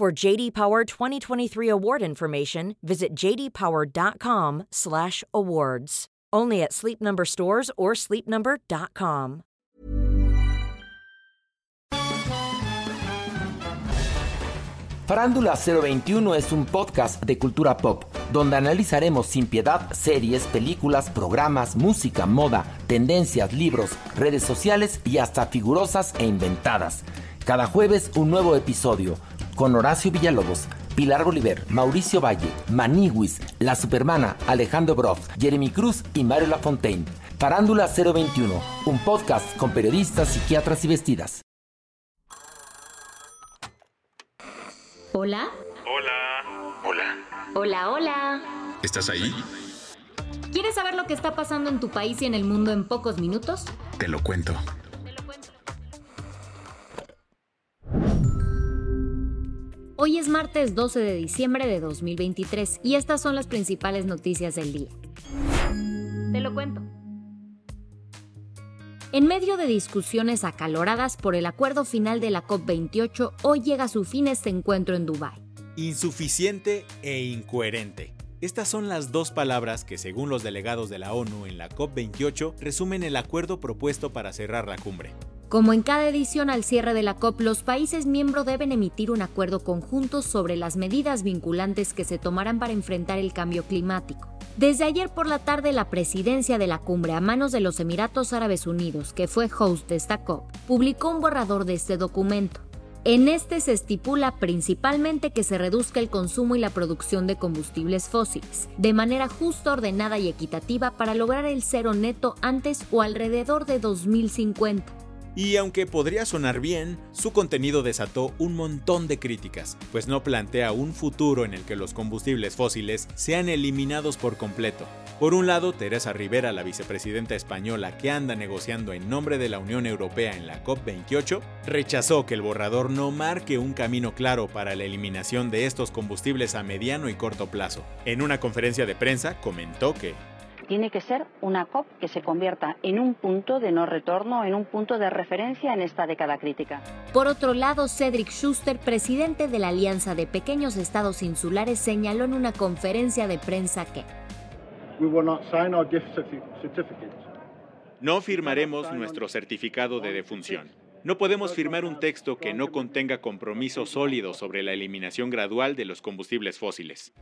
For JD Power 2023 award information, visit jdpower.com/awards. Only at Sleep Number stores or sleepnumber.com. Farándula 021 es un podcast de cultura pop, donde analizaremos sin piedad series, películas, programas, música, moda, tendencias, libros, redes sociales y hasta figurosas e inventadas. Cada jueves un nuevo episodio con Horacio Villalobos, Pilar Bolívar, Mauricio Valle, Maniwis, La Supermana, Alejandro Broff, Jeremy Cruz y Mario Lafontaine. Farándula 021, un podcast con periodistas, psiquiatras y vestidas. Hola. Hola. Hola. Hola, hola. ¿Estás ahí? ¿Quieres saber lo que está pasando en tu país y en el mundo en pocos minutos? Te lo cuento. Martes 12 de diciembre de 2023 y estas son las principales noticias del día. Te lo cuento. En medio de discusiones acaloradas por el acuerdo final de la COP28, hoy llega a su fin este encuentro en Dubái. Insuficiente e incoherente. Estas son las dos palabras que, según los delegados de la ONU en la COP28, resumen el acuerdo propuesto para cerrar la cumbre. Como en cada edición al cierre de la COP, los países miembros deben emitir un acuerdo conjunto sobre las medidas vinculantes que se tomarán para enfrentar el cambio climático. Desde ayer por la tarde, la presidencia de la cumbre a manos de los Emiratos Árabes Unidos, que fue host de esta COP, publicó un borrador de este documento. En este se estipula principalmente que se reduzca el consumo y la producción de combustibles fósiles, de manera justa, ordenada y equitativa para lograr el cero neto antes o alrededor de 2050. Y aunque podría sonar bien, su contenido desató un montón de críticas, pues no plantea un futuro en el que los combustibles fósiles sean eliminados por completo. Por un lado, Teresa Rivera, la vicepresidenta española que anda negociando en nombre de la Unión Europea en la COP28, rechazó que el borrador no marque un camino claro para la eliminación de estos combustibles a mediano y corto plazo. En una conferencia de prensa comentó que tiene que ser una COP que se convierta en un punto de no retorno, en un punto de referencia en esta década crítica. Por otro lado, Cedric Schuster, presidente de la Alianza de Pequeños Estados Insulares, señaló en una conferencia de prensa que no firmaremos nuestro certificado de defunción. No podemos firmar un texto que no contenga compromisos sólidos sobre la eliminación gradual de los combustibles fósiles.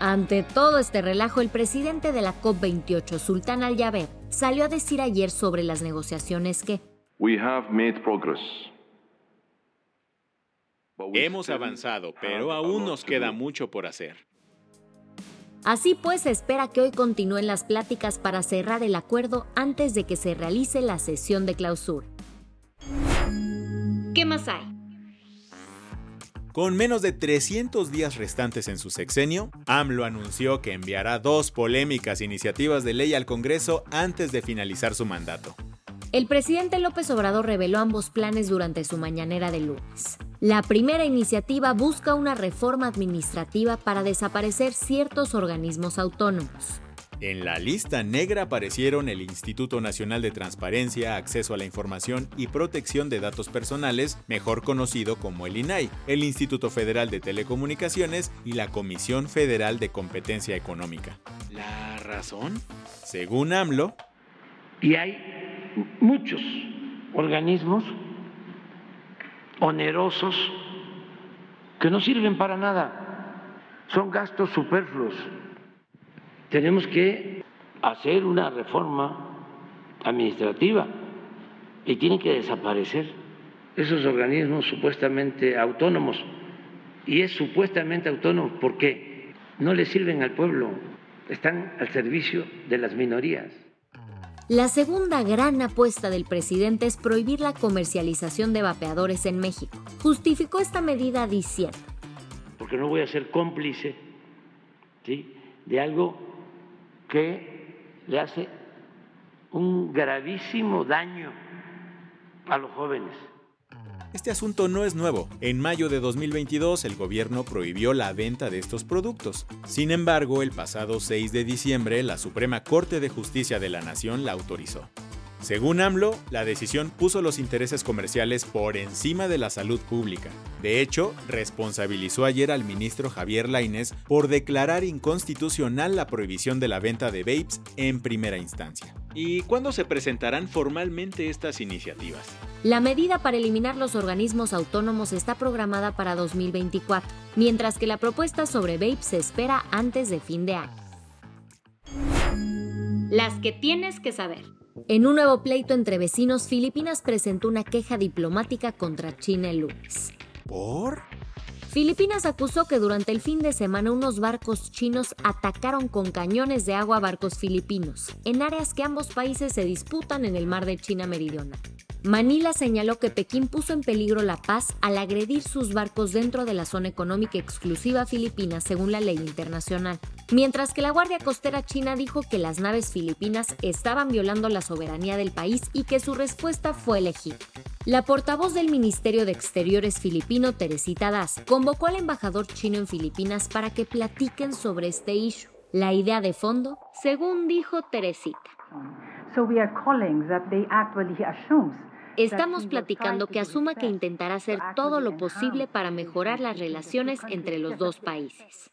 Ante todo este relajo, el presidente de la COP28, Sultán Al-Jaber, salió a decir ayer sobre las negociaciones que Hemos avanzado, pero aún nos queda mucho por hacer. Así pues, se espera que hoy continúen las pláticas para cerrar el acuerdo antes de que se realice la sesión de clausura. ¿Qué más hay? Con menos de 300 días restantes en su sexenio, AMLO anunció que enviará dos polémicas iniciativas de ley al Congreso antes de finalizar su mandato. El presidente López Obrador reveló ambos planes durante su mañanera de lunes. La primera iniciativa busca una reforma administrativa para desaparecer ciertos organismos autónomos. En la lista negra aparecieron el Instituto Nacional de Transparencia, Acceso a la Información y Protección de Datos Personales, mejor conocido como el INAI, el Instituto Federal de Telecomunicaciones y la Comisión Federal de Competencia Económica. ¿La razón? Según AMLO. Y hay muchos organismos onerosos que no sirven para nada, son gastos superfluos tenemos que hacer una reforma administrativa y tienen que desaparecer esos organismos supuestamente autónomos. Y es supuestamente autónomo porque no le sirven al pueblo, están al servicio de las minorías. La segunda gran apuesta del presidente es prohibir la comercialización de vapeadores en México. Justificó esta medida diciendo, porque no voy a ser cómplice de algo que le hace un gravísimo daño a los jóvenes. Este asunto no es nuevo. En mayo de 2022 el gobierno prohibió la venta de estos productos. Sin embargo, el pasado 6 de diciembre la Suprema Corte de Justicia de la Nación la autorizó. Según AMLO, la decisión puso los intereses comerciales por encima de la salud pública. De hecho, responsabilizó ayer al ministro Javier Lainez por declarar inconstitucional la prohibición de la venta de vapes en primera instancia. ¿Y cuándo se presentarán formalmente estas iniciativas? La medida para eliminar los organismos autónomos está programada para 2024, mientras que la propuesta sobre vapes se espera antes de fin de año. Las que tienes que saber. En un nuevo pleito entre vecinos, Filipinas presentó una queja diplomática contra China el lunes. ¿Por? Filipinas acusó que durante el fin de semana unos barcos chinos atacaron con cañones de agua barcos filipinos, en áreas que ambos países se disputan en el mar de China Meridional. Manila señaló que Pekín puso en peligro la paz al agredir sus barcos dentro de la zona económica exclusiva filipina según la ley internacional, mientras que la Guardia Costera China dijo que las naves filipinas estaban violando la soberanía del país y que su respuesta fue legítima. La portavoz del Ministerio de Exteriores filipino, Teresita Das, convocó al embajador chino en Filipinas para que platiquen sobre este issue. La idea de fondo, según dijo Teresita. So we are calling that they actually assumes Estamos platicando que asuma que intentará hacer todo lo posible para mejorar las relaciones entre los dos países.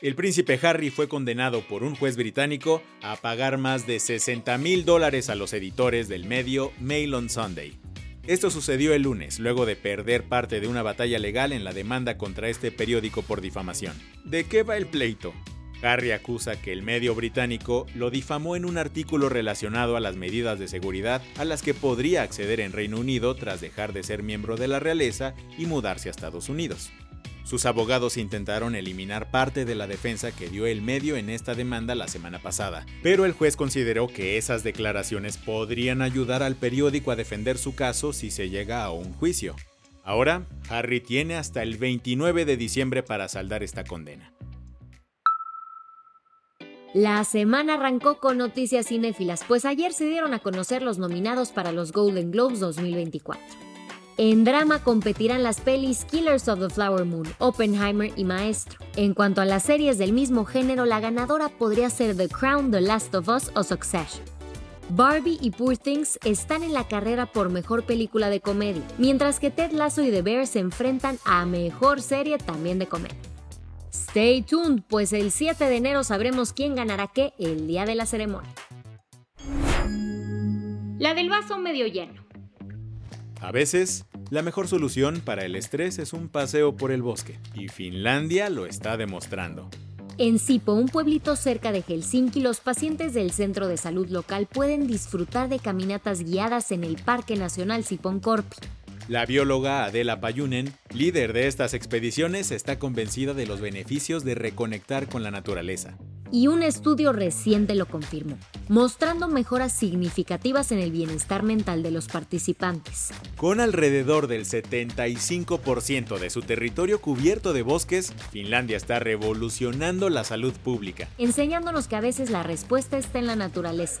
El príncipe Harry fue condenado por un juez británico a pagar más de 60 mil dólares a los editores del medio Mail on Sunday. Esto sucedió el lunes, luego de perder parte de una batalla legal en la demanda contra este periódico por difamación. ¿De qué va el pleito? Harry acusa que el medio británico lo difamó en un artículo relacionado a las medidas de seguridad a las que podría acceder en Reino Unido tras dejar de ser miembro de la realeza y mudarse a Estados Unidos. Sus abogados intentaron eliminar parte de la defensa que dio el medio en esta demanda la semana pasada, pero el juez consideró que esas declaraciones podrían ayudar al periódico a defender su caso si se llega a un juicio. Ahora, Harry tiene hasta el 29 de diciembre para saldar esta condena. La semana arrancó con noticias cinéfilas, pues ayer se dieron a conocer los nominados para los Golden Globes 2024. En drama competirán las pelis Killers of the Flower Moon, Oppenheimer y Maestro. En cuanto a las series del mismo género, la ganadora podría ser The Crown, The Last of Us o Succession. Barbie y Poor Things están en la carrera por mejor película de comedia, mientras que Ted Lasso y The Bear se enfrentan a mejor serie también de comedia. Stay tuned, pues el 7 de enero sabremos quién ganará qué el día de la ceremonia. La del vaso medio lleno. A veces, la mejor solución para el estrés es un paseo por el bosque, y Finlandia lo está demostrando. En Sipo, un pueblito cerca de Helsinki, los pacientes del centro de salud local pueden disfrutar de caminatas guiadas en el Parque Nacional Siponkorpi. La bióloga Adela Payunen, líder de estas expediciones, está convencida de los beneficios de reconectar con la naturaleza. Y un estudio reciente lo confirmó, mostrando mejoras significativas en el bienestar mental de los participantes. Con alrededor del 75% de su territorio cubierto de bosques, Finlandia está revolucionando la salud pública. Enseñándonos que a veces la respuesta está en la naturaleza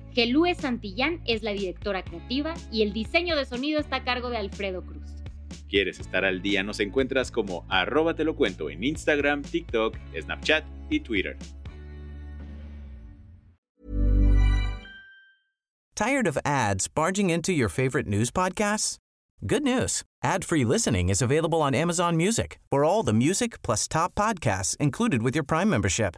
Gelúe Santillán es la directora creativa y el diseño de sonido está a cargo de Alfredo Cruz. ¿Quieres estar al día? Nos encuentras como arroba te lo cuento en Instagram, TikTok, Snapchat y Twitter. ¿Tired of ads barging into your favorite news podcasts? Good news. Ad-free listening is available on Amazon Music for all the music plus top podcasts included with your Prime membership.